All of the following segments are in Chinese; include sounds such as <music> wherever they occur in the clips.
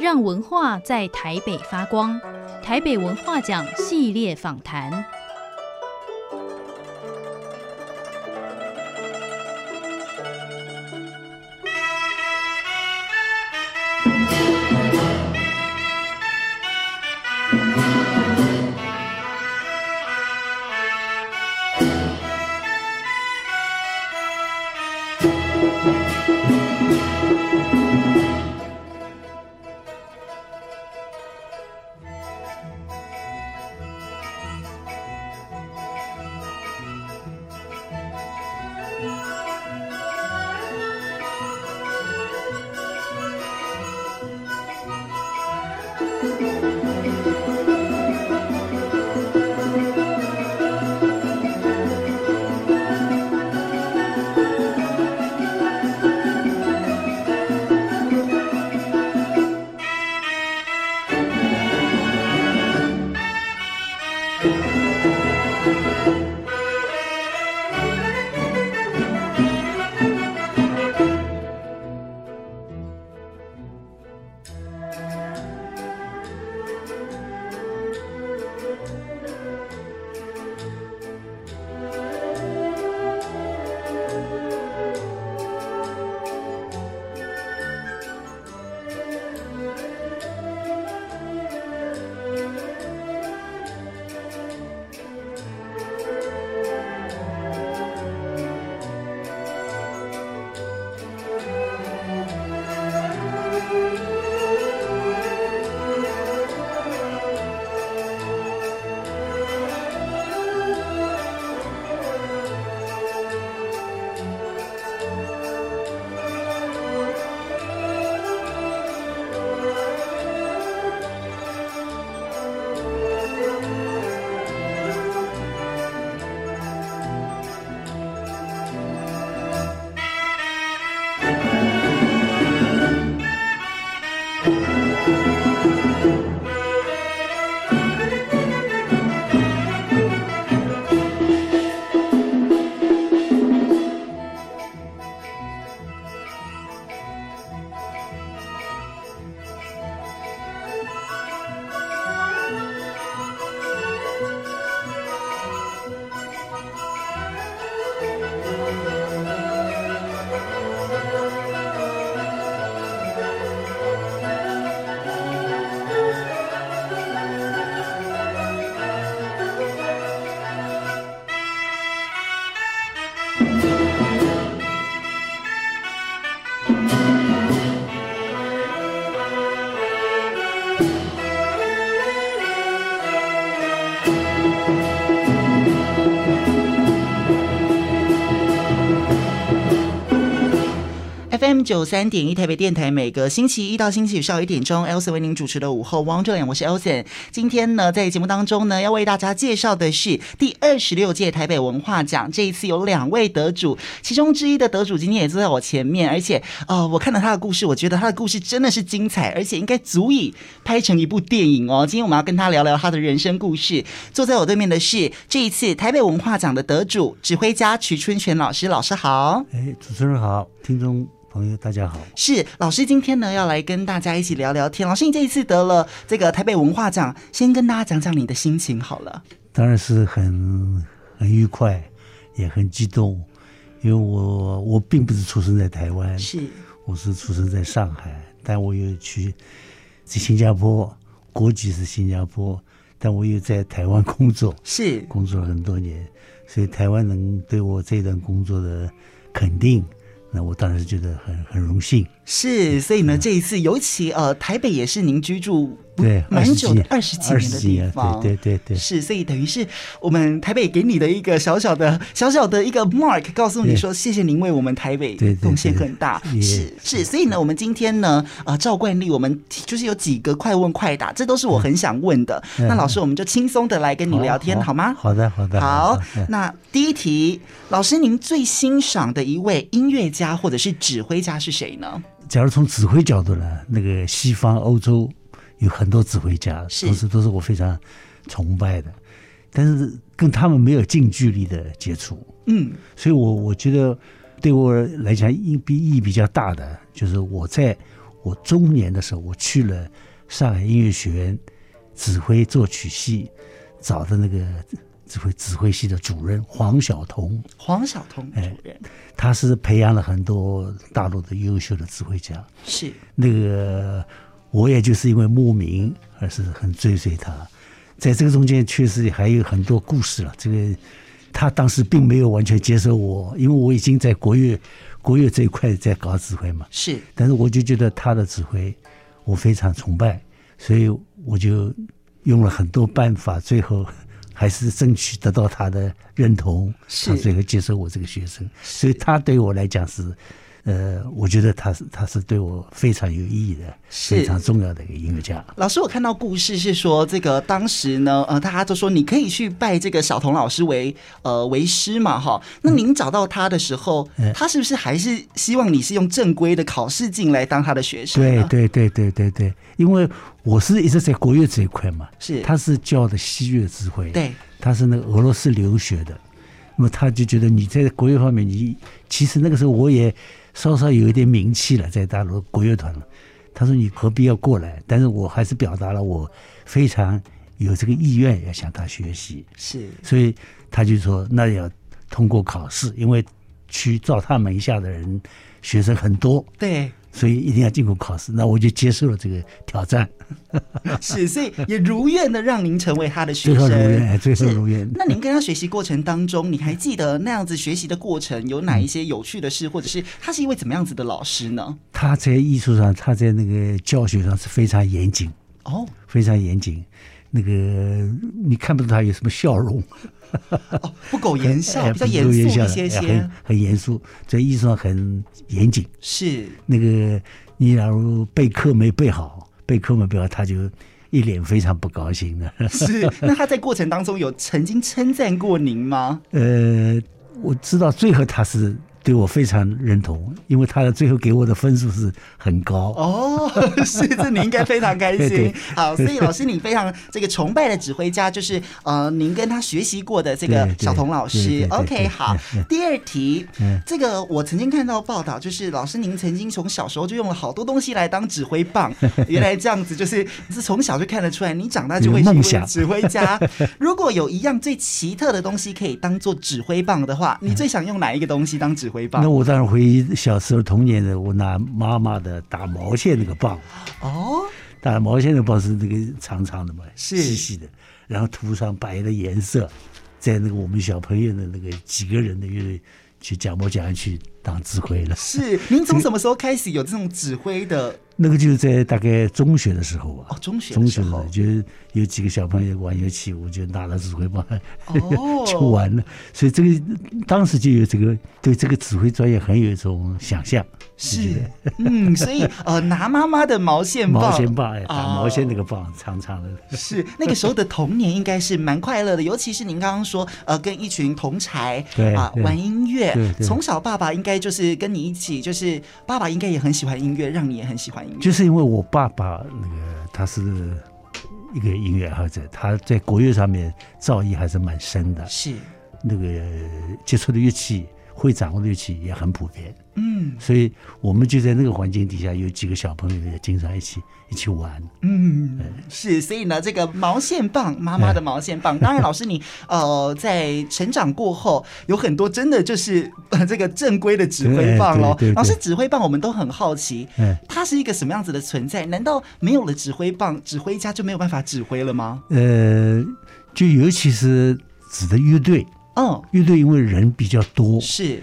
让文化在台北发光。台北文化奖系列访谈。FM 九三点一台北电台，每个星期一到星期五上午一点钟，Elsa 为您主持的午后汪正亮，我是 Elsa。今天呢，在节目当中呢，要为大家介绍的是第二十六届台北文化奖。这一次有两位得主，其中之一的得主今天也坐在我前面，而且、呃，我看到他的故事，我觉得他的故事真的是精彩，而且应该足以拍成一部电影哦。今天我们要跟他聊聊他的人生故事。坐在我对面的是这一次台北文化奖的得主，指挥家瞿春泉老师，老师好。哎，主持人好，听众。朋友，大家好。是老师，今天呢要来跟大家一起聊聊天。老师，你这一次得了这个台北文化奖，先跟大家讲讲你的心情好了。当然是很很愉快，也很激动，因为我我并不是出生在台湾，是我是出生在上海，但我又去在新加坡，国籍是新加坡，但我又在台湾工作，是工作了很多年，所以台湾能对我这段工作的肯定。那我当然是觉得很很荣幸，是，所以呢，这一次尤其呃，台北也是您居住对蛮久的二十几年的地方，对对对对，是，所以等于是我们台北给你的一个小小的小小的一个 mark，告诉你说谢谢您为我们台北贡献很大，是是，所以呢，我们今天呢，呃，照惯例，我们就是有几个快问快答，这都是我很想问的。那老师，我们就轻松的来跟你聊天好吗？好的好的，好。那第一题，老师，您最欣赏的一位音乐。家或者是指挥家是谁呢？假如从指挥角度呢，那个西方欧洲有很多指挥家，是都是都是我非常崇拜的，但是跟他们没有近距离的接触。嗯，所以我我觉得对我来讲意比意义比较大的，就是我在我中年的时候，我去了上海音乐学院指挥作曲系，找的那个指挥指挥系的主任黄晓彤。黄晓彤主任，哎，他是培养了很多大陆的优秀的指挥家。是那个，我也就是因为慕名而是很追随他，在这个中间确实还有很多故事了。这个他当时并没有完全接受我，因为我已经在国乐。国乐这一块在搞指挥嘛，是，但是我就觉得他的指挥我非常崇拜，所以我就用了很多办法，最后还是争取得到他的认同，他最后接受我这个学生，所以他对我来讲是。呃，我觉得他是他是对我非常有意义的，非常重要的一个音乐家。老师，我看到故事是说，这个当时呢，呃，大家都说你可以去拜这个小童老师为呃为师嘛，哈。那您找到他的时候，嗯，他是不是还是希望你是用正规的考试进来当他的学生？对对对对对对，因为我是一直在国乐这一块嘛，是他是教的西乐指挥，对，他是那个俄罗斯留学的，那么他就觉得你在国乐方面，你其实那个时候我也。稍稍有一点名气了，在大陆国乐团了。他说：“你何必要过来？”但是我还是表达了我非常有这个意愿要向他学习。是，所以他就说：“那要通过考试，因为去照他门下的人学生很多。”对。所以一定要经过考试，那我就接受了这个挑战。<laughs> 是，所以也如愿的让您成为他的学生。最后如愿，最后如愿。那您跟他学习过程当中，你还记得那样子学习的过程有哪一些有趣的事，或者是他是一位怎么样子的老师呢？他在艺术上，他在那个教学上是非常严谨哦，非常严谨。那个你看不出他有什么笑容。哦，不苟言笑，<laughs> 比较严肃一些些，很很严肃，在艺术上很严谨。是那个，你假如备课没备好，备课没备好，他就一脸非常不高兴的。是，<laughs> 那他在过程当中有曾经称赞过您吗？呃，我知道最后他是。对我非常认同，因为他的最后给我的分数是很高哦，<laughs> 是这你应该非常开心。<laughs> 对对好，所以老师你非常这个崇拜的指挥家就是呃，您跟他学习过的这个小童老师。OK，好，第二题，这个我曾经看到报道，就是老师您曾经从小时候就用了好多东西来当指挥棒，<laughs> 原来这样子就是是从小就看得出来，你长大就会成为指挥家。如果有一样最奇特的东西可以当做指挥棒的话，你最想用哪一个东西当指挥？那我当然回忆小时候童年的，我拿妈妈的打毛线那个棒。哦，打毛线的棒是那个长长的嘛，细细的，然后涂上白的颜色，在那个我们小朋友的那个几个人的乐队去讲模讲样去当指挥了。是，您从什么时候开始有这种指挥的？那个就是在大概中学的时候啊，哦，中学中学的时候就是有几个小朋友玩游戏，我就拿了指挥棒，哦，<laughs> 就玩了。所以这个当时就有这个对这个指挥专业很有一种想象。是，嗯，所以呃，拿妈妈的毛线棒，毛线棒，哎，打毛线那个棒，长长的。是那个时候的童年应该是蛮快乐的，尤其是您刚刚说呃，跟一群同才对啊玩音乐，从小爸爸应该就是跟你一起，就是爸爸应该也很喜欢音乐，让你也很喜欢音乐。就是因为我爸爸那个他是一个音乐爱好者，他在国乐上面造诣还是蛮深的，是那个接触的乐器。会掌握的乐器也很普遍，嗯，所以我们就在那个环境底下，有几个小朋友也经常一起一起玩，嗯，是，所以呢，这个毛线棒，妈妈的毛线棒，当然，老师 <laughs> 你呃，在成长过后，有很多真的就是这个正规的指挥棒喽。老师，指挥棒我们都很好奇，它是一个什么样子的存在？难道没有了指挥棒，指挥家就没有办法指挥了吗？呃，就尤其是指的乐队。嗯，乐队因为人比较多，是，它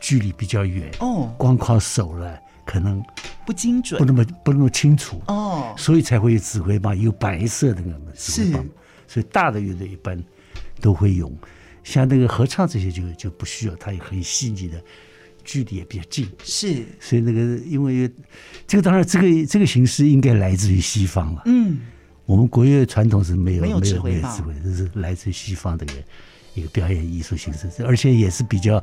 距离比较远，哦，光靠手了可能不精准，不那么不那么清楚，哦，所以才会有指挥棒，有白色的那个指挥棒，所以大的乐队一般都会用，像那个合唱这些就就不需要，它也很细腻的，距离也比较近，是，所以那个因为这个当然这个这个形式应该来自于西方了，嗯，我们国乐传统是没有没有没有指挥棒，这是来自于西方的一个。一个表演艺术形式，而且也是比较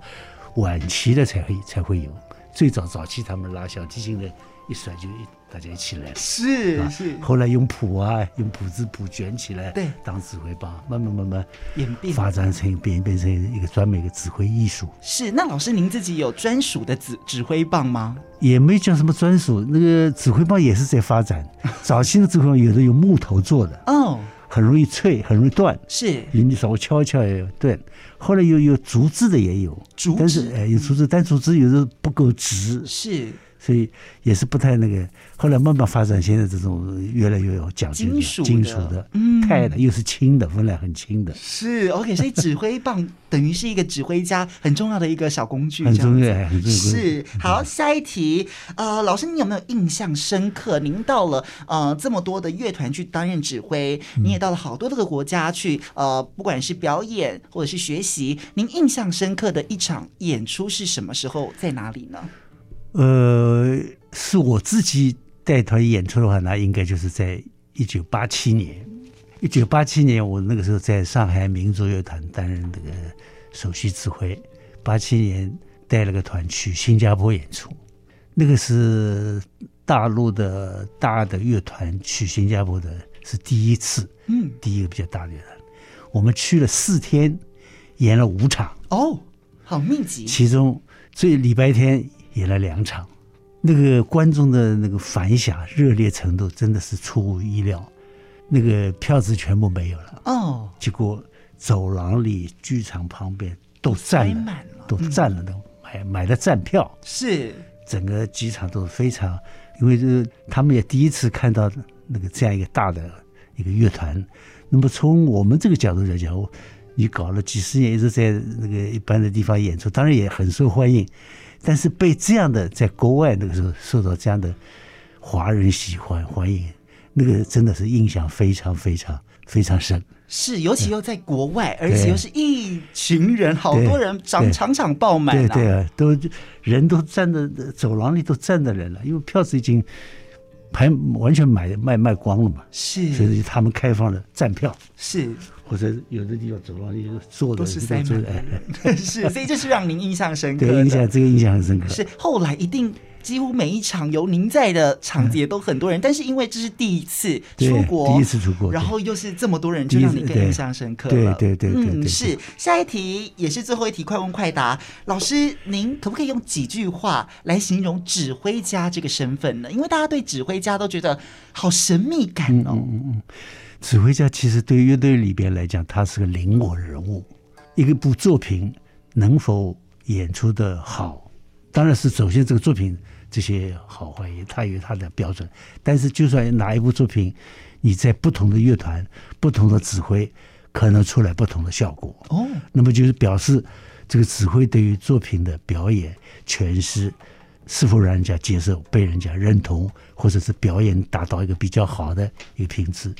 晚期的才会才会有。最早早期他们拉小提琴的一甩就一大家一起来了。是是。后来用谱啊，用谱子谱卷起来，对，当指挥棒，慢慢慢慢演变发展成变变成一个专门一个指挥艺术。是。那老师您自己有专属的指指挥棒吗？也没讲什么专属，那个指挥棒也是在发展。早期的指挥棒有的用木头做的，哦，很容易脆，很容易断。是。你稍微敲一敲也有断。后来有有竹子的也有，竹但是哎有竹子，但竹子有时候不够直。是。所以也是不太那个，后来慢慢发展，现在这种越来越有讲究，金属金属的，嗯，钛的，又是轻的，分量很轻的。是 OK，所以指挥棒 <laughs> 等于是一个指挥家很重要的一个小工具，很重要，很重要。是好，下一题，呃，老师，你有没有印象深刻？您到了呃这么多的乐团去担任指挥，你也到了好多这个国家去，呃，不管是表演或者是学习，您印象深刻的一场演出是什么时候，在哪里呢？呃，是我自己带团演出的话，那应该就是在一九八七年。一九八七年，我那个时候在上海民族乐团担任这个首席指挥。八七年带了个团去新加坡演出，那个是大陆的大的乐团去新加坡的是第一次，嗯，第一个比较大的乐团。我们去了四天，演了五场，哦，好密集。其中最礼拜天。演了两场，那个观众的那个反响、热烈程度真的是出乎意料。那个票子全部没有了。哦，结果走廊里、剧场旁边都站了，了。都站了，都买买了站票。是。整个机场都是非常，因为这他们也第一次看到那个这样一个大的一个乐团。那么从我们这个角度来讲，你搞了几十年一直在那个一般的地方演出，当然也很受欢迎。但是被这样的在国外那个时候受到这样的华人喜欢欢迎，那个真的是印象非常非常非常深。是，尤其又在国外，而且又是一群人，好多人，场场场爆满。对对啊，都人都站在走廊里都站着人了，因为票子已经排完全买卖卖光了嘛。是，所以他们开放了站票。是。或者有的地方走廊里坐的都是塞满的人，<laughs> 是，所以这是让您印象深刻。对，印象这个印象很深刻。是后来一定几乎每一场有您在的场子也都很多人，但是因为这是第一次出国，第一次出国，然后又是这么多人，就让你更印象深刻了。对对对，嗯，是。下一题也是最后一题，快问快答。老师，您可不可以用几句话来形容指挥家这个身份呢？因为大家对指挥家都觉得好神秘感哦。嗯嗯。指挥家其实对乐队里边来讲，他是个灵魂人物。一个部作品能否演出的好，当然是首先这个作品这些好坏他有他的标准。但是就算哪一部作品，你在不同的乐团、不同的指挥，可能出来不同的效果。哦，那么就是表示这个指挥对于作品的表演诠释是否让人家接受、被人家认同，或者是表演达到一个比较好的一个品质。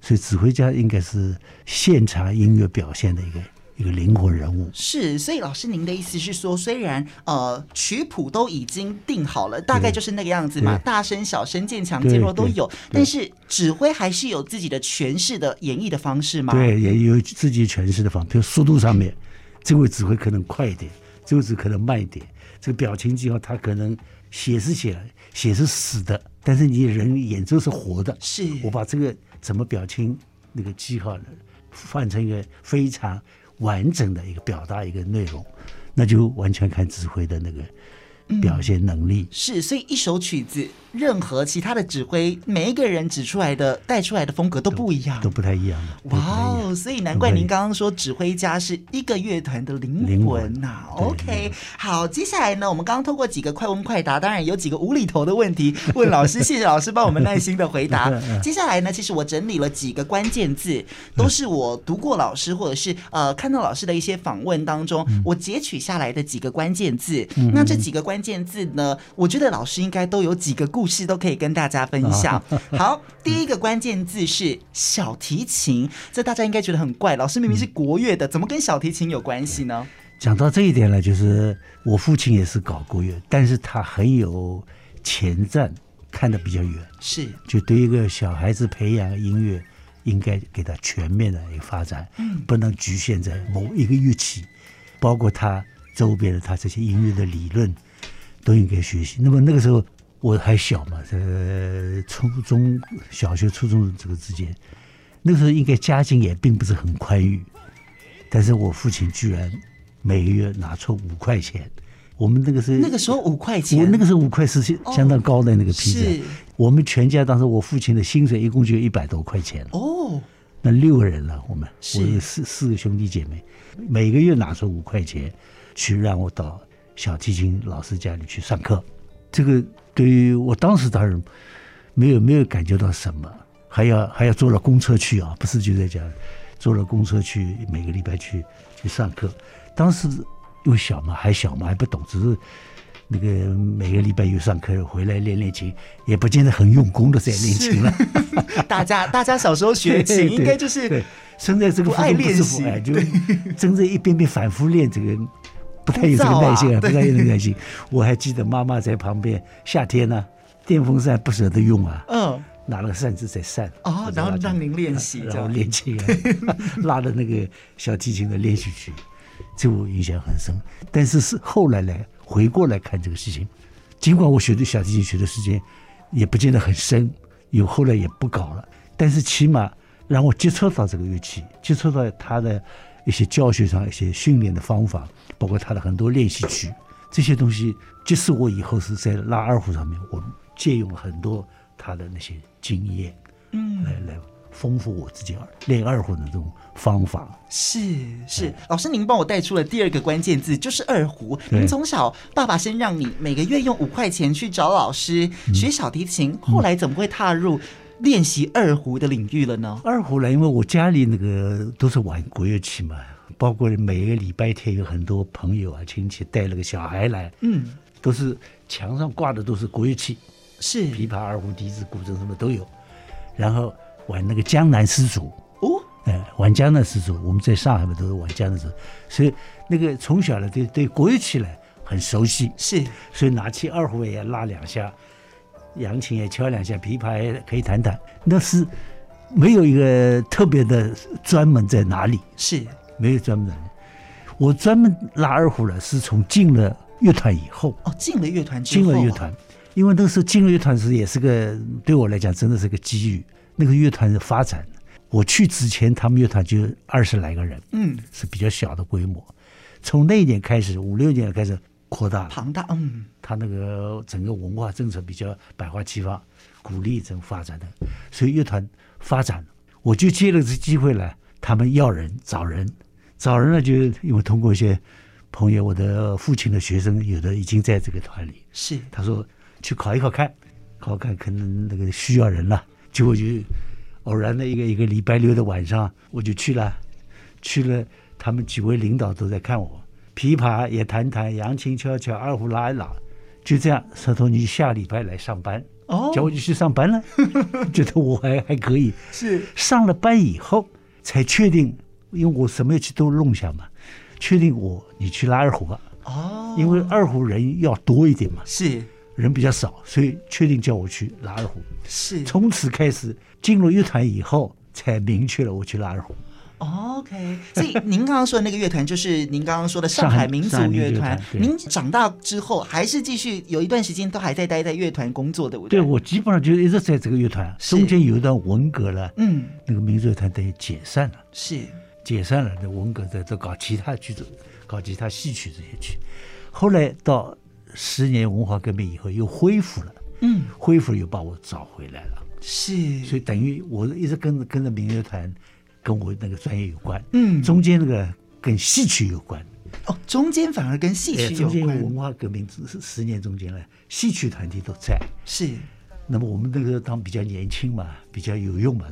所以指挥家应该是现场音乐表现的一个一个灵魂人物。是，所以老师您的意思是说，虽然呃曲谱都已经定好了，大概就是那个样子嘛，大声、小声、渐强、渐弱都有，但是指挥还是有自己的诠释的演绎的方式吗？对，也有自己诠释的方式，比如速度上面，这位指挥可能快一点，这位指挥可能慢一点，这个表情记号他可能写是写了，写是死的，但是你人演奏是活的。是我把这个。怎么表情？那个记号呢？换成一个非常完整的一个表达一个内容，那就完全看指挥的那个。表现能力、嗯、是，所以一首曲子，任何其他的指挥，每一个人指出来的、带出来的风格都不一样，都，都不太一样。哇哦，所以难怪您刚刚说指挥家是一个乐团的灵魂呐、啊。OK，好，接下来呢，我们刚刚通过几个快问快答，当然有几个无厘头的问题问老师，谢谢老师帮我们耐心的回答。<laughs> 接下来呢，其实我整理了几个关键字，都是我读过老师或者是呃看到老师的一些访问当中，我截取下来的几个关键字。那这几个关。关键字呢？我觉得老师应该都有几个故事都可以跟大家分享。<laughs> 好，第一个关键字是小提琴，这大家应该觉得很怪。老师明明是国乐的，怎么跟小提琴有关系呢？讲到这一点呢，就是我父亲也是搞国乐，但是他很有前瞻，看得比较远。是，就对一个小孩子培养音乐，应该给他全面的一个发展，嗯，不能局限在某一个乐器，包括他周边的他这些音乐的理论。都应该学习。那么那个时候，我还小嘛，在初中小学、初中这个之间，那个时候应该家境也并不是很宽裕，但是我父亲居然每个月拿出五块钱。我们那个时候，那个时候五块钱，我那个时候五块是相当高的那个批子。哦、我们全家当时我父亲的薪水一共就一百多块钱哦，那六个人了，我们我有四四个兄弟姐妹，每个月拿出五块钱去让我到小提琴老师家里去上课。这个对于我当时当然没有没有感觉到什么，还要还要坐了公车去啊，不是就在家，坐了公车去每个礼拜去去上课，当时。又小嘛，还小嘛，还不懂，只是那个每个礼拜有上课，回来练练琴，也不见得很用功的在练琴了。<laughs> 大家大家小时候学琴，<laughs> 应该就是生，在这个不爱练习，就真正一遍遍反复练，这个不太有这个耐心啊，不太有这个耐心。我还记得妈妈在旁边，夏天呢，电风扇不舍得用啊，嗯，拿了个扇子在扇，哦，然后让您练习，然后练琴，<laughs> 拉着那个小提琴的练习曲。这我印象很深，但是是后来来回过来看这个事情，尽管我学的小提琴学的时间也不见得很深，有后来也不搞了，但是起码让我接触到这个乐器，接触到它的一些教学上一些训练的方法，包括他的很多练习曲，这些东西，即使我以后是在拉二胡上面，我借用了很多他的那些经验，嗯，来来。丰富我自己练二胡的这种方法是是，老师您帮我带出了第二个关键字，就是二胡。您从小爸爸先让你每个月用五块钱去找老师学小提琴，嗯、后来怎么会踏入练习二胡的领域了呢？二胡呢，因为我家里那个都是玩国乐器嘛，包括每个礼拜天有很多朋友啊亲戚带了个小孩来，嗯，都是墙上挂的都是国乐器，是。琵琶、二胡、笛子、古筝什么都有，然后。玩那个江南丝竹。哦，哎，玩江南丝竹，我们在上海嘛都是玩江南丝竹，所以那个从小呢对对国乐器呢很熟悉，是，所以拿起二胡也拉两下，扬琴也敲两下，琵琶也可以弹弹，那是没有一个特别的专门在哪里，是没有专门的。我专门拉二胡了，是从进了乐团以后哦，进了乐团之后，进了乐团，因为那时候进了乐团时也是个对我来讲真的是个机遇。那个乐团的发展，我去之前，他们乐团就二十来个人，嗯，是比较小的规模。从那一年开始，五六年开始扩大庞大，嗯，他那个整个文化政策比较百花齐放，鼓励这种发展的，所以乐团发展，我就借了这机会来，他们要人找人，找人呢，就因为通过一些朋友，我的父亲的学生有的已经在这个团里，是。他说去考一考看，考看可能那个需要人了。结果就偶然的一个一个礼拜六的晚上，我就去了，去了，他们几位领导都在看我，琵琶也弹弹，扬琴敲敲，二胡拉一拉，就这样。他说你下礼拜来上班，哦，叫我就去上班了，<laughs> 觉得我还还可以。是上了班以后才确定，因为我什么乐器都弄下嘛，确定我你去拉二胡吧。哦，因为二胡人要多一点嘛。是。人比较少，所以确定叫我去拉二胡。是，从此开始进入乐团以后，才明确了我去拉二胡。OK，所以您刚刚说的那个乐团，就是您刚刚说的上海民族乐团。您长大之后，还是继续有一段时间都还在待在乐团工作的，对不对？对，我基本上就一直在这个乐团。中间有一段文革了，嗯，那个民族乐团等于解散了，是解散了。那文革在这搞其他剧组，搞其他戏曲这些曲。后来到。十年文化革命以后又恢复了，嗯，恢复了又把我找回来了，是，所以等于我一直跟着跟着民乐团，跟我那个专业有关，嗯，中间那个跟戏曲有关，哦，中间反而跟戏曲有关，中间文化革命是十年中间呢，戏曲团体都在，是，那么我们那个当比较年轻嘛，比较有用嘛，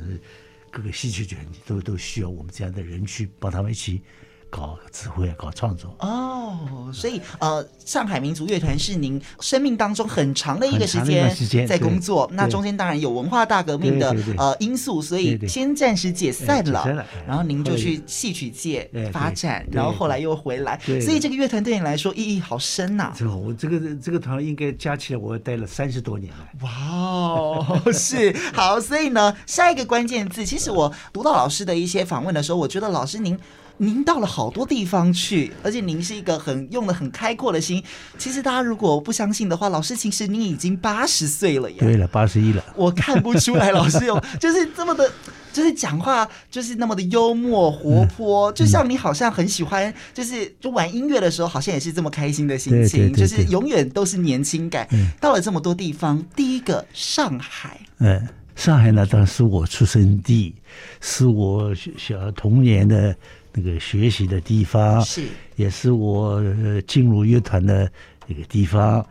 各个戏曲团体都都需要我们这样的人去帮他们一起。搞指挥，搞创作哦，所以呃，上海民族乐团是您生命当中很长的一个时间在工作。那中间当然有文化大革命的呃因素，所以先暂时解散了。然后您就去戏曲界发展，然后后来又回来。所以这个乐团对你来说意义好深呐。这个我这个这个团应该加起来我待了三十多年了。哇哦，<laughs> 是好，所以呢，下一个关键字，其实我读到老师的一些访问的时候，我觉得老师您。您到了好多地方去，而且您是一个很用的很开阔的心。其实大家如果不相信的话，老师其实你已经八十岁了呀。对了，八十一了。我看不出来，老师有 <laughs> 就是这么的，就是讲话就是那么的幽默活泼，就像你好像很喜欢，就是就玩音乐的时候，好像也是这么开心的心情，就是永远都是年轻感。到了这么多地方，第一个上海，嗯，上海呢，当然是我出生地，是我小童年的。那个学习的地方是，也是我进入乐团的一个地方。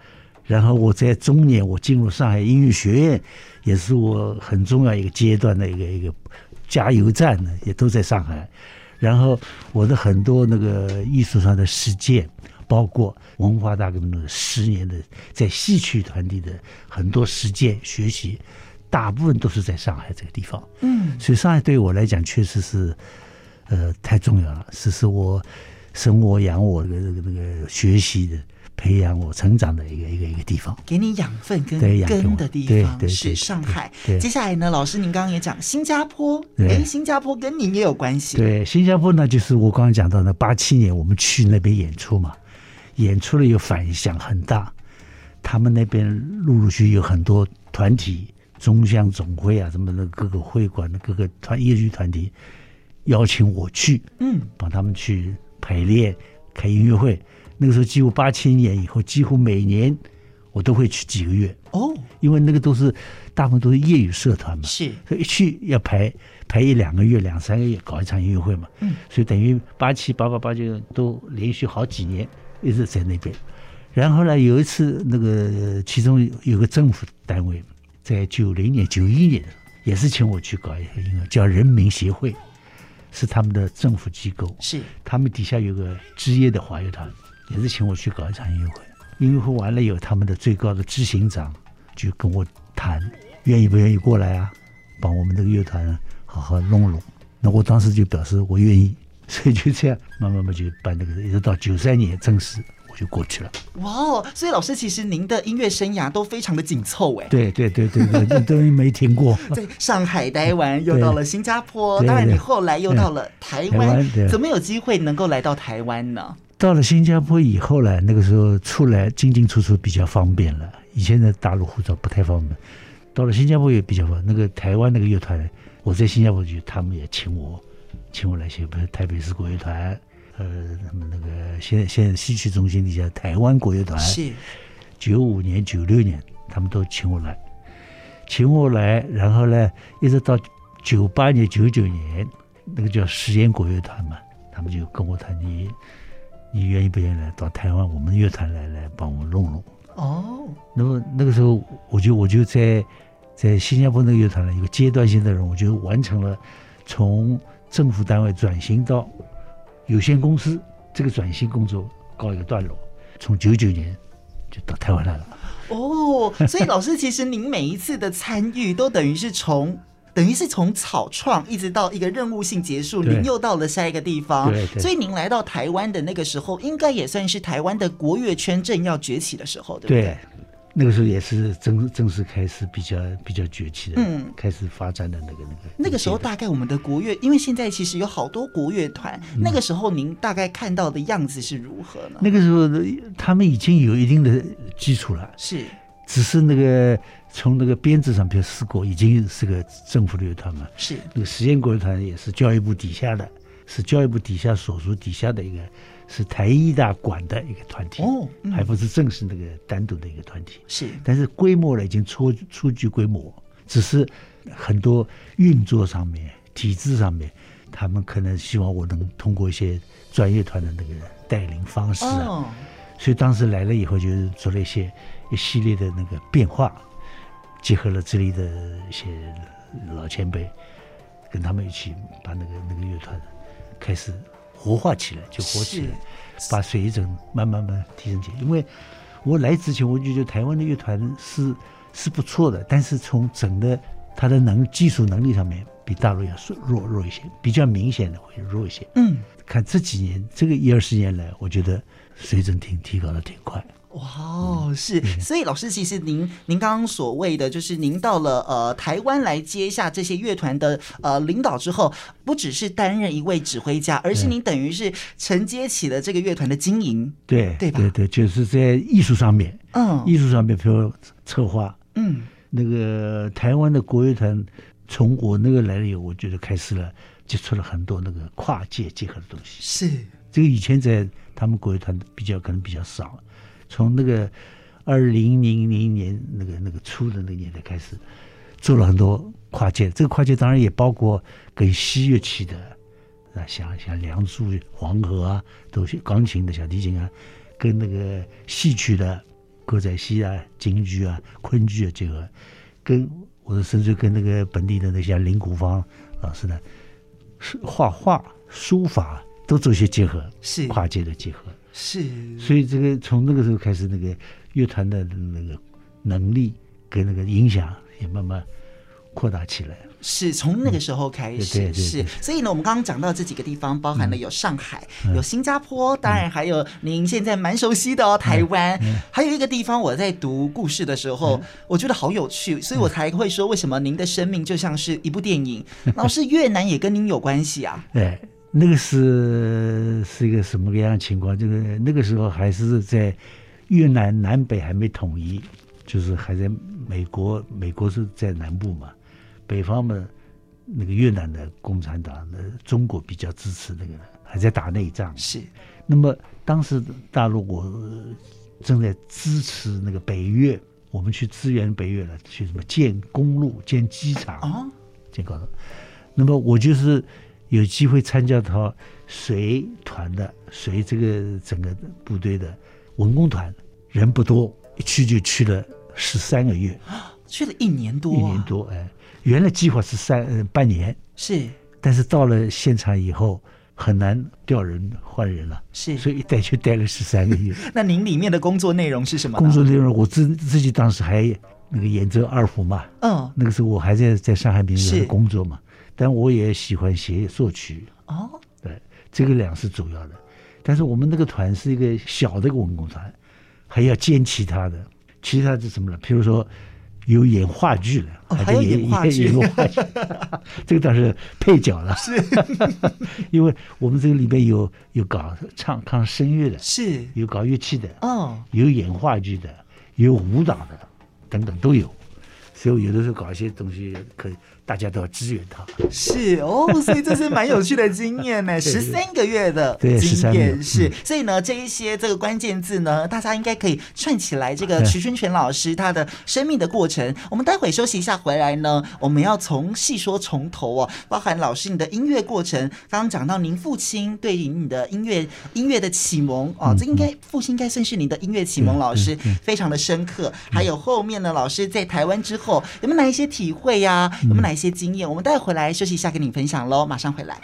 然后我在中年，我进入上海音乐学院，也是我很重要一个阶段的一个一个加油站呢，也都在上海。然后我的很多那个艺术上的实践，包括文化大革命的十年的在戏曲团体的很多实践学习，大部分都是在上海这个地方。嗯，所以上海对我来讲确实是。呃，太重要了，是是我生我养我的那个那个学习的、培养我成长的一个一个一个地方，给你养分跟根的地方是上海。接下来呢，老师您刚刚也讲新加坡，哎，新加坡跟您也有关系。对，新加坡呢，就是我刚刚讲到的，八七年我们去那边演出嘛，演出了有反响很大，他们那边陆陆续续有很多团体，中乡总会啊什么的各个会馆的各个团业余团体。邀请我去，嗯，帮他们去排练、开音乐会。那个时候，几乎八七年以后，几乎每年我都会去几个月哦，因为那个都是大部分都是业余社团嘛，是，所以一去要排排一两个月、两三个月搞一场音乐会嘛，嗯，所以等于八七、八八、八九都连续好几年一直在那边。然后呢，有一次那个其中有个政府单位在九零年、九一年也是请我去搞一个音乐，叫人民协会。是他们的政府机构，是他们底下有个职业的华乐团，也是请我去搞一场音乐会。音乐会完了以后，他们的最高的执行长就跟我谈，愿意不愿意过来啊，帮我们这个乐团好好弄弄。那我当时就表示我愿意，<laughs> 所以就这样慢慢慢就办那个，一直到九三年正式。就过去了。哇哦！所以老师，其实您的音乐生涯都非常的紧凑哎。对对对对对，都没停过。在上海待完，又到了新加坡，当然你后来又到了台湾。怎么有机会能够来到台湾呢？到了新加坡以后呢，那个时候出来进进出出比较方便了。以前的大陆护照不太方便，到了新加坡也比较方便。那个台湾那个乐团，我在新加坡就他们也请我，请我来写，不是台北市国乐团。呃，他们那个现在现在戏曲中心底下台湾国乐团是九五年九六年，他们都请我来，请我来，然后呢，一直到九八年九九年，那个叫实验国乐团嘛，他们就跟我谈，你你愿意不愿意来到台湾，我们乐团来来帮我弄弄。哦，那么那个时候，我就我就在在新加坡那个乐团呢，一个阶段性的任务，我就完成了从政府单位转型到。有限公司这个转型工作告一个段落，从九九年就到台湾来了。哦，所以老师，其实您每一次的参与都等于是从 <laughs> 等于是从草创一直到一个任务性结束，您又到了下一个地方。对对。所以您来到台湾的那个时候，应该也算是台湾的国乐圈正要崛起的时候，对不对？对那个时候也是正正式开始比较比较崛起的，嗯，开始发展的那个那个。那个时候大概我们的国乐，因为现在其实有好多国乐团，嗯，那个时候您大概看到的样子是如何呢？那个时候他们已经有一定的基础了，是，只是那个从那个编制上，比如四国已经是个政府的乐团嘛，是，那个实验国乐团也是教育部底下的，是教育部底下所属底下的一个。是台艺大管的一个团体哦，还不是正式那个单独的一个团体。是，但是规模呢已经初初具规模，只是很多运作上面、体制上面，他们可能希望我能通过一些专业团的那个带领方式啊。所以当时来了以后，就是做了一些一系列的那个变化，结合了这里的一些老前辈，跟他们一起把那个那个乐团开始。活化起来就活起来，把水准慢慢慢提升起来。因为我来之前，我就觉得台湾的乐团是是不错的，但是从整个他的能技术能力上面比大陆要弱弱一些，比较明显的会弱一些。嗯，看这几年这个一二十年来，我觉得水准挺提高的挺快。哇哦，是，所以老师，其实您您刚刚所谓的，就是您到了呃台湾来接下这些乐团的呃领导之后，不只是担任一位指挥家，而是您等于是承接起了这个乐团的经营，对对吧？对对，就是在艺术上面，嗯，艺术上面，比如策划，嗯，那个台湾的国乐团，从我那个来了以后，我觉得开始了接触了很多那个跨界结合的东西。是，这个以前在他们国乐团比较可能比较少。从那个二零零零年那个那个初的那个年代开始，做了很多跨界。这个跨界当然也包括跟西乐器的啊，像像梁祝、黄河啊，都是钢琴的小提琴啊，跟那个戏曲的歌仔戏啊、京剧啊、昆剧啊结合，跟我甚至跟那个本地的那些林谷芳老师呢，是画画、书法都做一些结合，是跨界的结合。是，所以这个从那个时候开始，那个乐团的那个能力跟那个影响也慢慢扩大起来。是从那个时候开始，嗯、对对对是。所以呢，我们刚刚讲到这几个地方，包含了有上海、嗯、有新加坡，当然还有您现在蛮熟悉的哦，台湾。还有一个地方，我在读故事的时候，嗯、我觉得好有趣，所以我才会说，为什么您的生命就像是一部电影？老师，越南也跟您有关系啊？对。那个是是一个什么样的情况？这个那个时候还是在越南南北还没统一，就是还在美国，美国是在南部嘛，北方嘛，那个越南的共产党的中国比较支持那个，还在打内战。是，那么当时大陆我正在支持那个北越，我们去支援北越了，去什么建公路、建机场啊，建高速。那么我就是。有机会参加到随团的随这个整个部队的文工团，人不多，一去就去了十三个月，去了一年多，一年多，哎，原来计划是三呃半年，是，但是到了现场以后很难调人换人了，是，所以一待就待了十三个月。<laughs> 那您里面的工作内容是什么？工作内容我自自己当时还那个演奏二胡嘛，嗯，那个时候我还在在上海民乐工作嘛。但我也喜欢写作曲哦，对，这个两是主要的。但是我们那个团是一个小的一个文工团，还要兼其他的，其他是什么呢？譬如说有演话剧的，哦、还有演话剧，演 <laughs> 话剧 <laughs> 这个倒是配角了。是，<laughs> 因为我们这个里边有有搞唱唱声乐的，是有搞乐器的，哦，有演话剧的，有舞蹈的，等等都有。所以有的时候搞一些东西可以。大家都要支援他，是哦，所以这是蛮有趣的经验呢。<laughs> 十三个月的经验是，所以呢，这一些这个关键字呢，大家应该可以串起来。这个徐春泉老师他的生命的过程，我们待会休息一下回来呢，我们要从细说从头哦，包含老师你的音乐过程。刚刚讲到您父亲对于你的音乐音乐的启蒙哦，这应该父亲应该算是您的音乐启蒙老师，非常的深刻。还有后面呢，老师在台湾之后有没有哪一些体会呀？有没有哪一些经验，我们带回来休息一下，跟你分享喽，马上回来。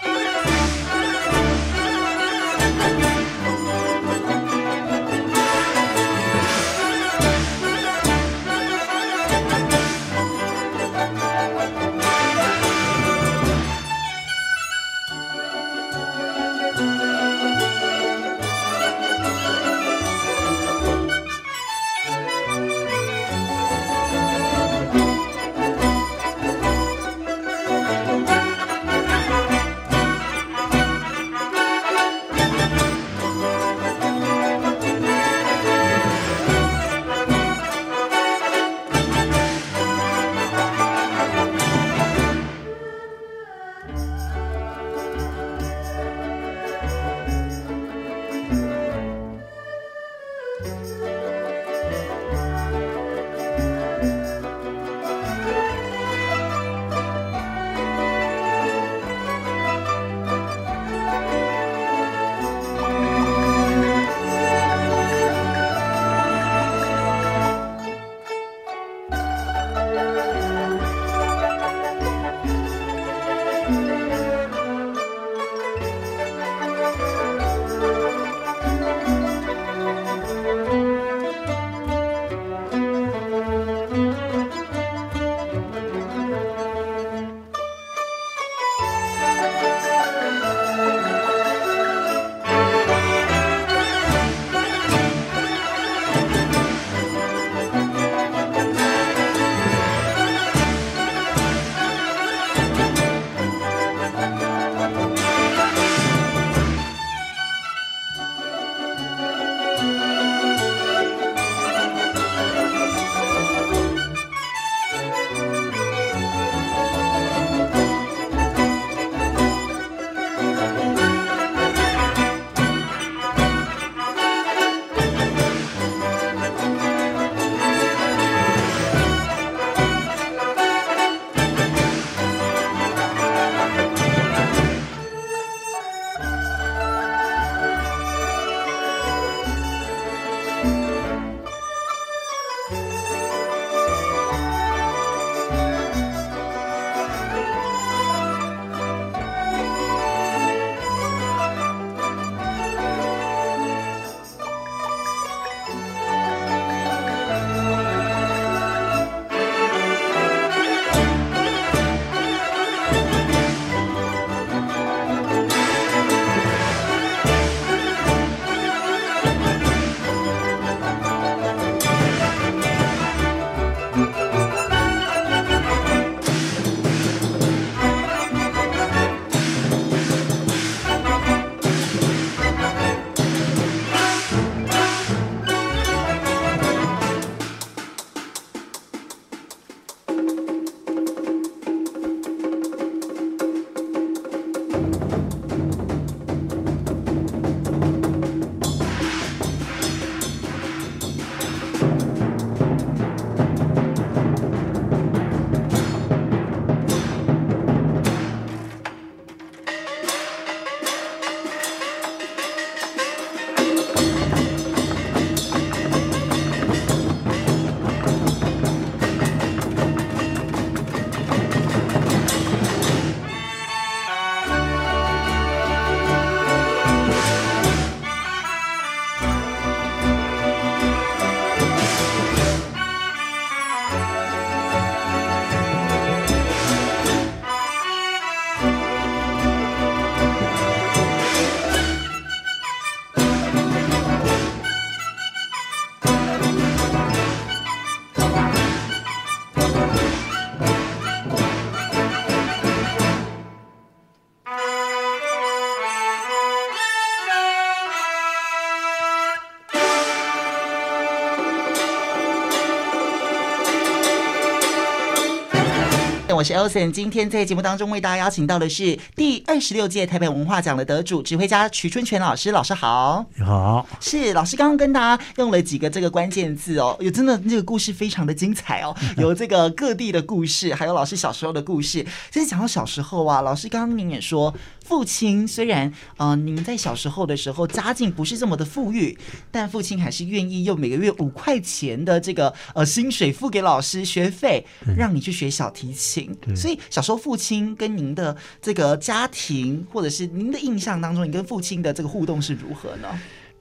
是 Elson。今天在节目当中为大家邀请到的是第二十六届台北文化奖的得主指挥家徐春泉老师。老师好，你好。是老师刚刚跟大家用了几个这个关键字哦，有真的这个故事非常的精彩哦，<laughs> 有这个各地的故事，还有老师小时候的故事。其实讲到小时候啊，老师刚刚您也说，父亲虽然呃您在小时候的时候家境不是这么的富裕，但父亲还是愿意用每个月五块钱的这个呃薪水付给老师学费，让你去学小提琴。所以小时候父亲跟您的这个家庭，或者是您的印象当中，你跟父亲的这个互动是如何呢？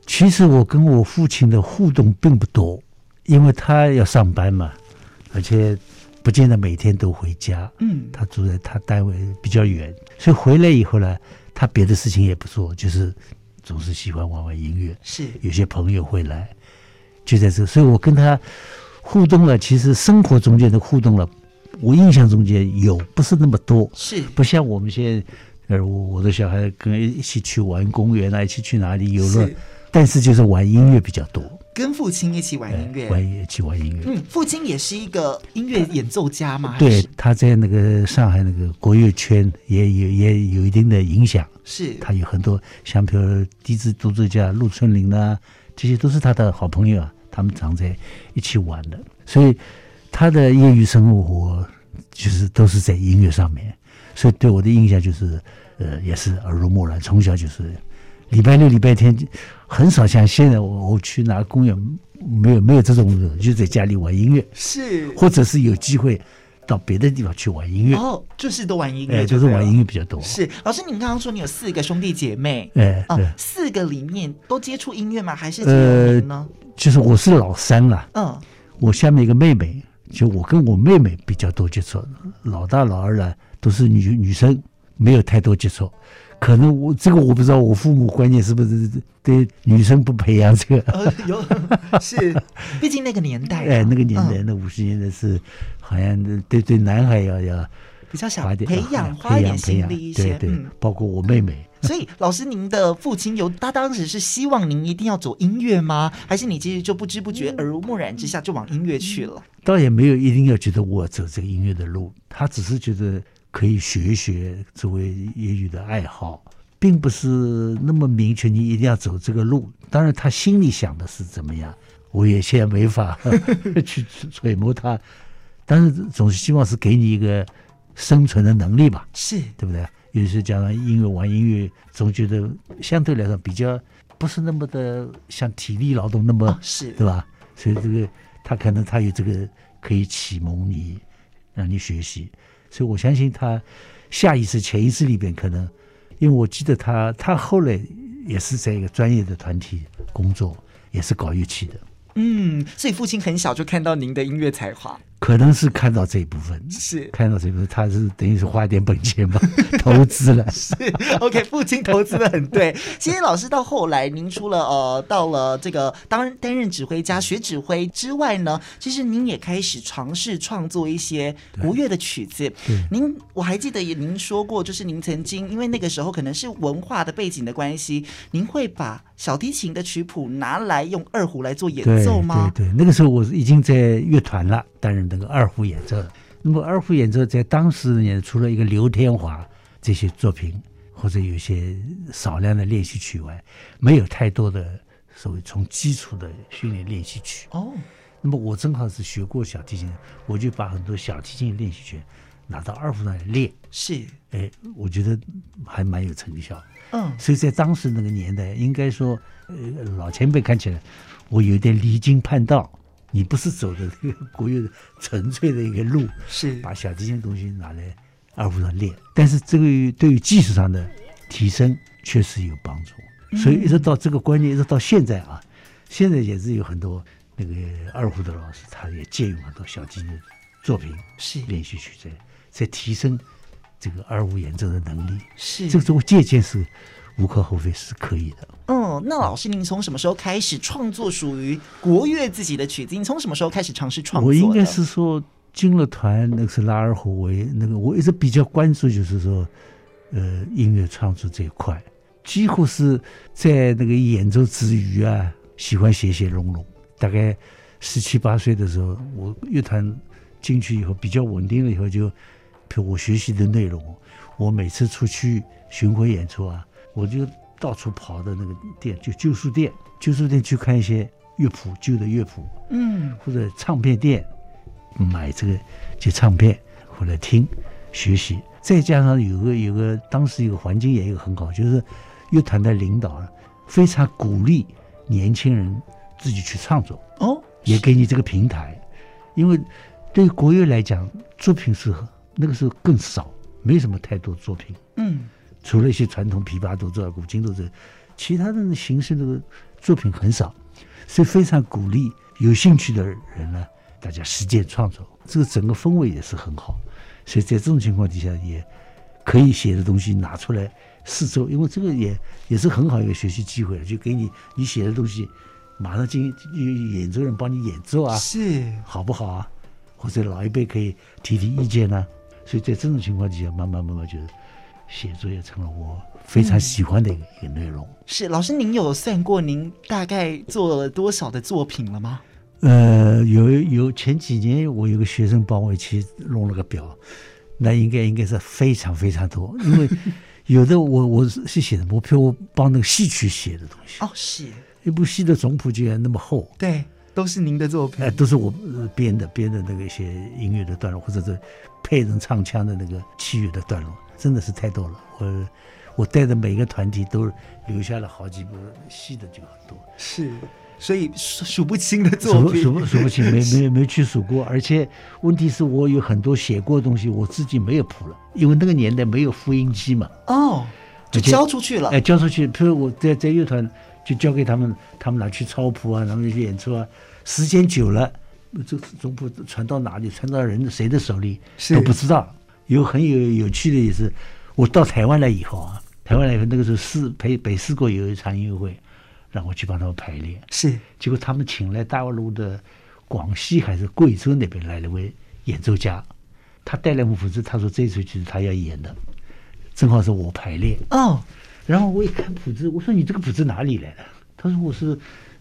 其实我跟我父亲的互动并不多，因为他要上班嘛，而且不见得每天都回家。嗯，他住在他单位比较远，所以回来以后呢，他别的事情也不做，就是总是喜欢玩玩音乐。是，有些朋友会来，就在这，所以我跟他互动了。其实生活中间的互动了。我印象中间有，不是那么多，是。不像我们现在，呃，我我的小孩跟一起去玩公园啊，一起去哪里游乐，但是就是玩音乐比较多，跟父亲一起玩音乐，玩一起玩音乐。嗯，父亲也是一个音乐演奏家嘛，对，他在那个上海那个国乐圈也有也有一定的影响，是。他有很多像比如笛子独奏家陆春龄啊，这些都是他的好朋友啊，他们常在一起玩的，所以。他的业余生活就是都是在音乐上面，所以对我的印象就是，呃，也是耳濡目染。从小就是礼拜六、礼拜天很少像现在我我去哪个公园，没有没有这种的，就在家里玩音乐，是，或者是有机会到别的地方去玩音乐。哦，就是都玩音乐，哎，就是玩音乐比较多。是，老师，您刚刚说你有四个兄弟姐妹，哎，哦，四个里面都接触音乐吗？还是？呃，就是我是老三了，嗯，我下面一个妹妹。就我跟我妹妹比较多接触，老大老二呢都是女女生，没有太多接触。可能我这个我不知道，我父母观念是不是对女生不培养这个？呃，<laughs> 有是，<laughs> 毕竟那个年代，哎，那个年代，嗯、那五十年代是好像对对男孩要要比较想培养花一点心力一些，对对，嗯、包括我妹妹。所以，老师，您的父亲有他当时是希望您一定要走音乐吗？还是你其实就不知不觉、耳濡目染之下就往音乐去了？倒也没有一定要觉得我走这个音乐的路，他只是觉得可以学一学作为业余的爱好，并不是那么明确你一定要走这个路。当然，他心里想的是怎么样，我也现在没法 <laughs> 去揣摩他，但是总是希望是给你一个生存的能力吧？是对不对？有时讲到音乐，玩音乐，总觉得相对来说比较不是那么的像体力劳动那么，哦、是对吧？所以这个他可能他有这个可以启蒙你，让你学习。所以我相信他下意识、潜意识里边可能，因为我记得他他后来也是在一个专业的团体工作，也是搞乐器的。嗯，所以父亲很小就看到您的音乐才华。可能是看到这一部分，是看到这一部分，他是等于是花一点本钱吧，<laughs> 投资了。<laughs> 是 OK，父亲投资的很对。<laughs> 其实老师到后来，您除了呃到了这个当担任指挥家学指挥之外呢，其实您也开始尝试创作一些国乐的曲子。您我还记得也您说过，就是您曾经因为那个时候可能是文化的背景的关系，您会把小提琴的曲谱拿来用二胡来做演奏吗？对对，对，那个时候我已经在乐团了，担任。那个二胡演奏，那么二胡演奏在当时呢，除了一个刘天华这些作品，或者有些少量的练习曲外，没有太多的所谓从基础的训练练习曲。哦，那么我正好是学过小提琴，我就把很多小提琴练习曲拿到二胡上来练。是，哎，我觉得还蛮有成效。嗯，所以在当时那个年代，应该说，呃，老前辈看起来，我有点离经叛道。你不是走的这个国乐纯粹的一个路，是把小提琴的东西拿来二胡上练，但是这个对于技术上的提升确实有帮助。所以一直到这个观念，一直到现在啊，现在也是有很多那个二胡的老师，他也借用很多小提琴作品是练习曲在在提升这个二胡演奏的能力。是这个这个借鉴是。无可厚非，是可以的。嗯，那老师，您从什么时候开始创作属于国乐自己的曲子？您从什么时候开始尝试创作？我应该是说进了团，那个是拉二胡我那个，我一直比较关注，就是说，呃，音乐创作这一块，几乎是在那个演奏之余啊，喜欢写写弄弄。大概十七八岁的时候，我乐团进去以后比较稳定了以后，就比如我学习的内容，我每次出去巡回演出啊，我就到处跑的那个店，就旧书店，旧书店去看一些乐谱，旧的乐谱，嗯，或者唱片店买这个就唱片，回来听学习，再加上有个有个当时有个环境也有很好，就是乐团的领导非常鼓励年轻人自己去创作哦，也给你这个平台，因为对国乐来讲，作品是那个时候更少，没什么太多作品，嗯，除了一些传统琵琶独奏、古今独奏，其他的形式那个作品很少，所以非常鼓励有兴趣的人呢，大家实践创作，这个整个氛围也是很好，所以在这种情况底下，也可以写的东西拿出来。四周，因为这个也也是很好一个学习机会，就给你你写的东西，马上进演奏人帮你演奏啊，是好不好啊？或者老一辈可以提提意见呢、啊？所以在这种情况底下，慢慢慢慢就是写作也成了我非常喜欢的一个、嗯、一个内容。是老师，您有算过您大概做了多少的作品了吗？呃，有有前几年我有个学生帮我一起弄了个表，那应该应该是非常非常多，因为。<laughs> 有的我我是写的，我譬如我帮那个戏曲写的东西哦，是一部戏的总谱居然那么厚，对，都是您的作品，哎，都是我编的编的那个一些音乐的段落，或者是配人唱腔的那个器乐的段落，真的是太多了。我我带的每个团体都留下了好几部戏的就很多，是。所以数数不清的作品，数不数不清，没 <laughs> 没没去数过。而且问题是我有很多写过的东西，我自己没有谱了，因为那个年代没有复印机嘛。哦，就交出去了。哎，交出去。譬如我在在乐团，就交给他们，他们拿去抄谱啊，他们去演出啊。时间久了，这总谱传到哪里，传到人谁的手里都不知道。有很有有趣的也是，我到台湾来以后啊，台湾来以后那个时候四北北四国有一场音乐会。让我去帮他们排练，是。结果他们请来大陆的广西还是贵州那边来了位演奏家，他带来幕谱子，他说这首曲子他要演的，正好是我排练。哦，然后我一看谱子，我说你这个谱子哪里来的？他说我是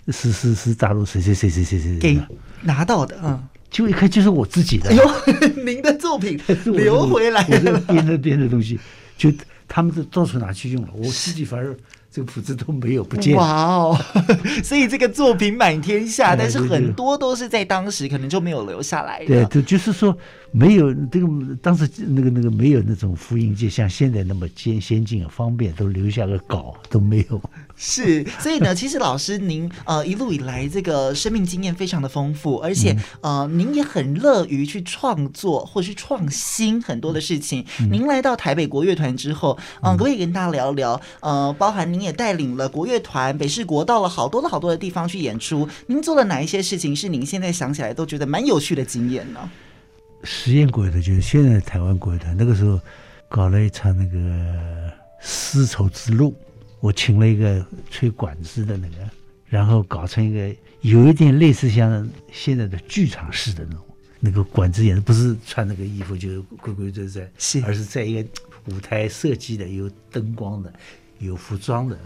是是是大陆谁谁谁谁谁谁给拿到的，嗯，就一看就是我自己的。哎呦，<laughs> 您的作品 <laughs> 留回来了，编的编的东西，就他们是到处拿去用了，我自己反而。这个谱子都没有不见。哇哦！<laughs> 所以这个作品满天下，但是很多都是在当时可能就没有留下来的。对，就，就是说没有这个当时那个那个没有那种复印机，像现在那么先先进方便，都留下个稿都没有。是，所以呢，其实老师您呃一路以来这个生命经验非常的丰富，而且呃您也很乐于去创作或是创新很多的事情。您来到台北国乐团之后，嗯、呃，可以跟大家聊聊，呃，包含您也带领了国乐团北市国到了好多的好多的地方去演出。您做了哪一些事情是您现在想起来都觉得蛮有趣的经验呢？实验国乐团就是现在台湾国乐团，那个时候搞了一场那个丝绸之路。我请了一个吹管子的那个，然后搞成一个有一点类似像现在的剧场式的那种，那个管子也不是穿那个衣服就规规矩矩，是而是在一个舞台设计的，有灯光的，有服装的，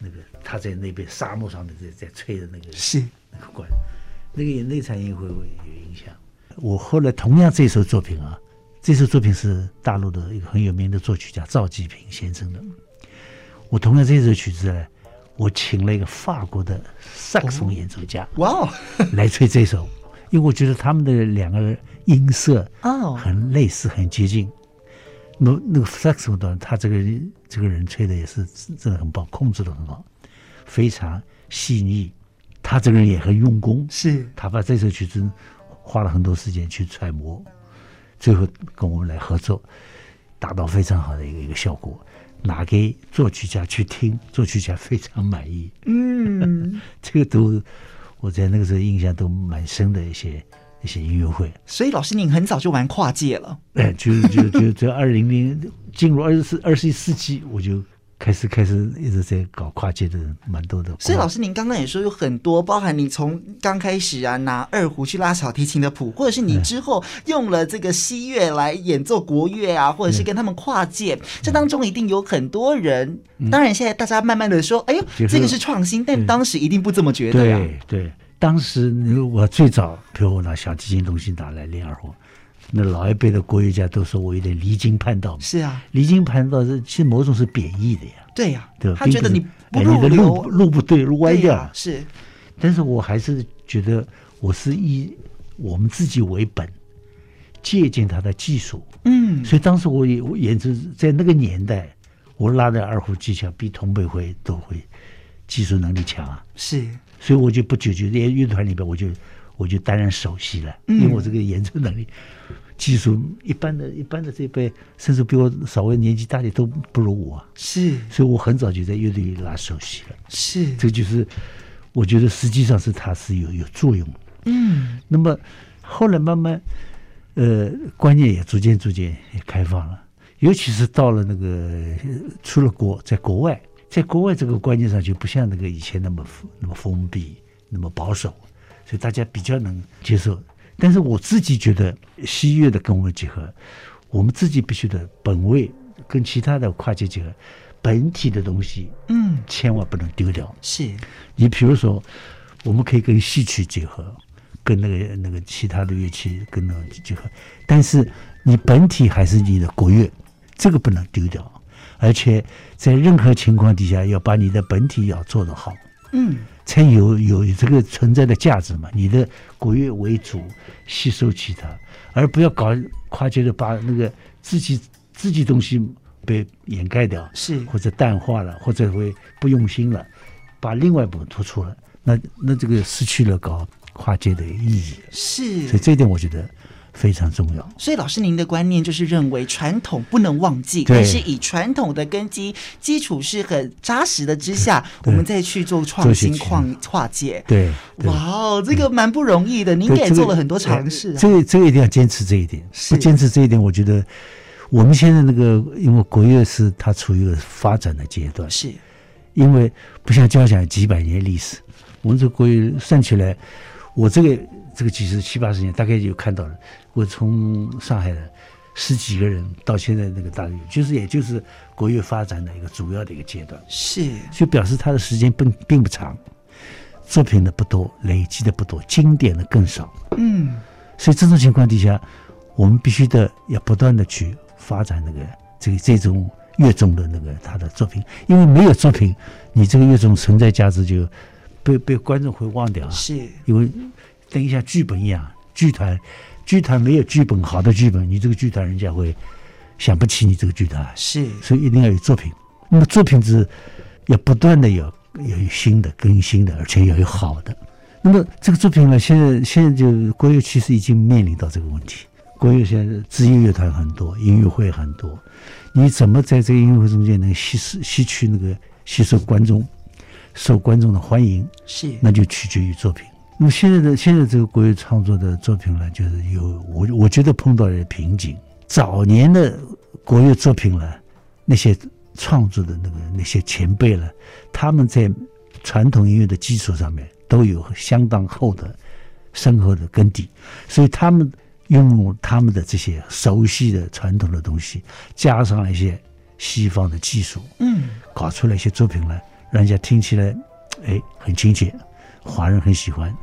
那个他在那边沙漠上面在在吹的那个是那个管，那个也那场音乐会有影响。我后来同样这首作品啊，这首作品是大陆的一个很有名的作曲家赵季平先生的。我同样这首曲子呢，我请了一个法国的萨克斯演奏家，哇哦，<laughs> 来吹这首，因为我觉得他们的两个音色哦很类似，很接近。那那个萨克斯风的他这个这个人吹的也是真的很棒，控制的很好，非常细腻。他这个人也很用功，是他把这首曲子花了很多时间去揣摩，最后跟我们来合作，达到非常好的一个一个效果。拿给作曲家去听，作曲家非常满意。嗯，<laughs> 这个都我在那个时候印象都蛮深的一些一些音乐会。所以老师您很早就玩跨界了？哎，就就就在二零零进入二十四二十一世纪，我就。开始开始一直在搞跨界的蛮多的，所以老师您刚刚也说有很多，包含你从刚开始啊拿二胡去拉小提琴的谱，或者是你之后用了这个西乐来演奏国乐啊，或者是跟他们跨界，这当中一定有很多人。当然现在大家慢慢的说，哎呦，这个是创新，但当时一定不这么觉得呀。对对，当时如果最早，比如我拿小提琴东西拿来练二胡，那老一辈的国学家都说我有点离经叛道。是啊，离经叛道是其实某种是贬义的呀。对呀、啊，对吧？他觉得你不哎、你的路路不对，路歪掉了。是，但是我还是觉得我是以我们自己为本，借鉴他的技术。嗯，所以当时我也我也是在那个年代，我拉的二胡技巧比同辈会都会技术能力强啊。是，所以我就不久就在乐团里边，我就我就担任首席了，因为我这个演奏能力。技术一般的一般的这辈，甚至比我稍微年纪大的都不如我。是，所以我很早就在乐队里拉首席了。是，这就是我觉得实际上是它是有有作用。嗯，那么后来慢慢，呃，观念也逐渐逐渐也开放了，尤其是到了那个出了国，在国外，在国外这个观念上就不像那个以前那么那么封闭，那么保守，所以大家比较能接受。但是我自己觉得，西乐的跟我们结合，我们自己必须的本位跟其他的跨界结合，本体的东西，嗯，千万不能丢掉。是，你比如说，我们可以跟戏曲结合，跟那个那个其他的乐器跟那个结合，但是你本体还是你的国乐，这个不能丢掉，而且在任何情况底下要把你的本体要做得好。嗯。才有有这个存在的价值嘛？你的国乐为主，吸收其他，而不要搞跨界的，把那个自己自己东西被掩盖掉，是或者淡化了，或者会不用心了，把另外一部分突出了，那那这个失去了搞跨界的意义。是，所以这一点我觉得。非常重要，所以老师您的观念就是认为传统不能忘记，但是以传统的根基基础是很扎实的之下，我们再去做创新跨跨界。对，哇哦，这个蛮不容易的，您也做了很多尝试、啊。这个这个一定要坚持这一点，不坚持这一点，我觉得我们现在那个，因为国乐是它处于一个发展的阶段，是因为不像交响几百年历史，我们这国乐算起来，我这个。这个其实七八十年，大概就看到了。我从上海的十几个人到现在那个大乐，就是也就是国乐发展的一个主要的一个阶段。是，就表示他的时间并并不长，作品的不多，累积的不多，经典的更少。嗯，所以这种情况底下，我们必须的要不断的去发展那个这个这种乐种的那个他的作品，因为没有作品，你这个乐种存在价值就被被观众会忘掉。是，因为。等一下，剧本一样，剧团，剧团没有剧本，好的剧本，你这个剧团人家会想不起你这个剧团。是，所以一定要有作品。那么作品是要不断的有要有新的更新的，而且要有好的。那么这个作品呢，现在现在就国乐其实已经面临到这个问题。国乐现在职业乐团很多，音乐会很多，你怎么在这个音乐会中间能吸吸吸取那个吸收观众，受观众的欢迎？是，那就取决于作品。那么现在的现在这个国乐创作的作品呢，就是有我我觉得碰到了瓶颈。早年的国乐作品呢，那些创作的那个那些前辈呢，他们在传统音乐的基础上面都有相当厚的深厚的根底，所以他们用他们的这些熟悉的传统的东西，加上了一些西方的技术，嗯，搞出来一些作品来，让人家听起来哎很亲切，华人很喜欢。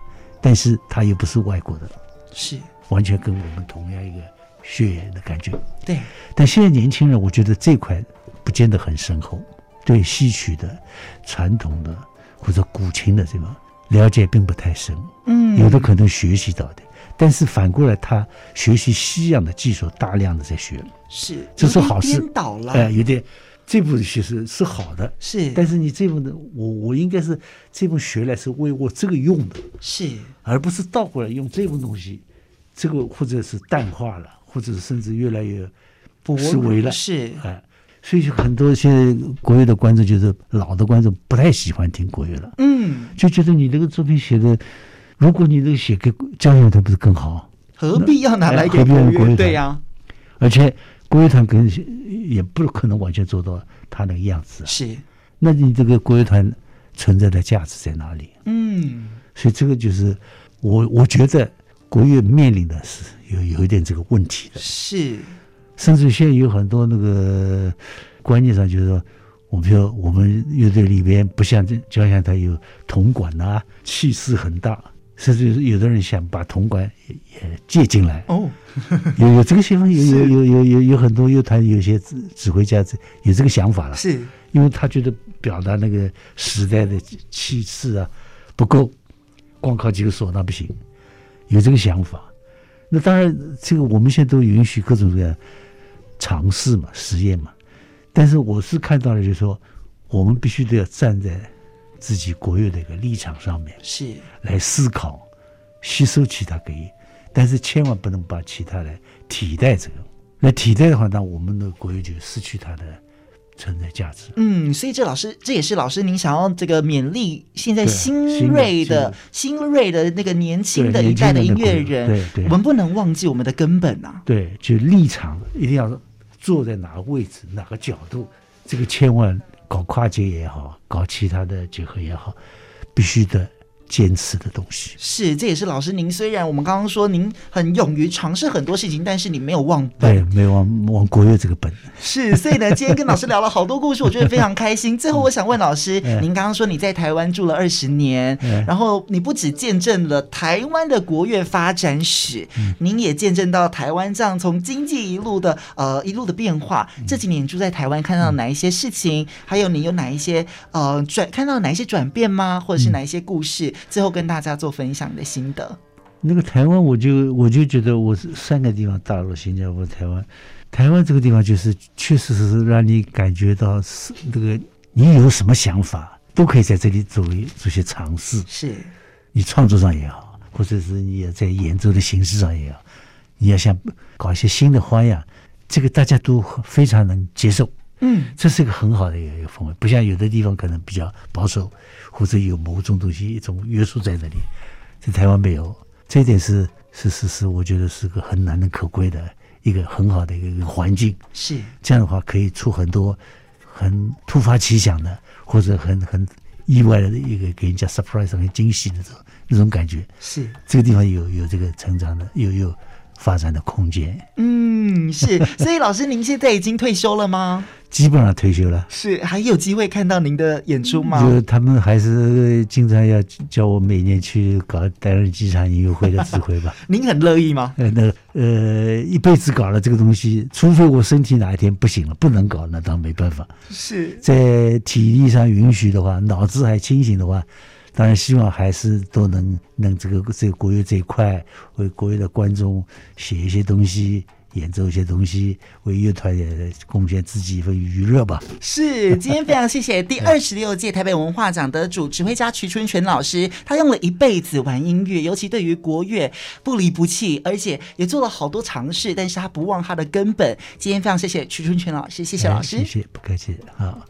但是他又不是外国的，是完全跟我们同样一个血缘的感觉。对，但现在年轻人，我觉得这块不见得很深厚，对戏曲的、传统的或者古琴的这个了解并不太深。嗯，有的可能学习到的，但是反过来他学习西洋的技术，大量的在学，是这是好事。颠倒了，哎、呃，有点。这部其实是好的，是，但是你这部呢，我我应该是这部学来是为我这个用的，是，而不是倒过来用这部东西，这个或者是淡化了，或者是甚至越来越思维了，是，哎，所以很多现在国乐的观众就是老的观众不太喜欢听国乐了，嗯，就觉得你这个作品写的，如果你这个写给交响乐团不是更好？何必要拿来给国乐？对呀，而且。国乐团跟也不可能完全做到他那个样子，啊是。那你这个国乐团存在的价值在哪里？嗯，所以这个就是我我觉得国乐面临的是有有一点这个问题的。是，甚至现在有很多那个观念上，就是说，我们我们乐队里边不像这交响台有铜管啊，气势很大。甚至有的人想把铜管也也借进来。哦，<laughs> 有有这个想法，有有有有有有很多乐团有些指指挥家有这个想法了。是，因为他觉得表达那个时代的气势啊不够，光靠几个唢呐不行，有这个想法。那当然，这个我们现在都允许各种各样尝试嘛，实验嘛。但是我是看到了，就是说，我们必须得要站在自己国乐的一个立场上面，是来思考，吸收其他可以，但是千万不能把其他来替代这个。那替代的话，那我们的国乐就失去它的存在价值。嗯，所以这老师，这也是老师您想要这个勉励现在新锐的新锐的那个年轻的一代的音乐人，对对，我们不能忘记我们的根本啊。对，就立场一定要。坐在哪个位置，哪个角度，这个千万搞跨界也好，搞其他的结合也好，必须的坚持的东西。是，这也是老师您。虽然我们刚刚说您很勇于尝试很多事情，但是你没有忘本，对，没有忘忘国乐这个本。是，所以呢，今天跟老师聊了好多故事，我觉得非常开心。<laughs> 最后，我想问老师，您刚刚说你在台湾住了二十年，然后你不只见证了台湾的国乐发展史，您也见证到台湾这样从经济一路的呃一路的变化。这几年你住在台湾，看到哪一些事情？还有你有哪一些呃转看到哪一些转变吗？或者是哪一些故事？最后跟大家做分享的心得。那个台湾，我就我就觉得我是三个地方：大陆、新加坡、台湾。台湾这个地方就是确实是让你感觉到是那个你有什么想法都可以在这里做做些尝试。是，你创作上也好，或者是你也在演奏的形式上也好，你要想搞一些新的花样，这个大家都非常能接受。嗯，这是一个很好的一个氛围，不像有的地方可能比较保守，或者有某种东西一种约束在那里，在台湾没有，这一点是是是是，我觉得是个很难能可贵的一个很好的一个环境。是这样的话，可以出很多很突发奇想的，或者很很意外的一个给人家 surprise 很惊喜的这种那种感觉。是这个地方有有这个成长的，有有发展的空间。嗯，是。所以老师，您现在已经退休了吗？基本上退休了，是还有机会看到您的演出吗？就他们还是经常要叫我每年去搞担任机场音乐会的指挥吧。<laughs> 您很乐意吗？呃，那呃，一辈子搞了这个东西，除非我身体哪一天不行了，不能搞，那当然没办法。是在体力上允许的话，脑子还清醒的话，当然希望还是都能能这个这个国乐这一块为国乐的观众写一些东西。演奏一些东西，为乐团也贡献自己一份娱乐吧。是，今天非常谢谢第二十六届台北文化奖得主指挥家瞿春泉老师，他用了一辈子玩音乐，尤其对于国乐不离不弃，而且也做了好多尝试，但是他不忘他的根本。今天非常谢谢瞿春泉老师，谢谢老师，谢谢，不客气，好。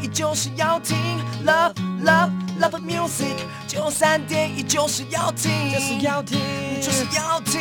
一就是要听。Love Love Love Music，九三点一就是要听，就是要听，就是要听，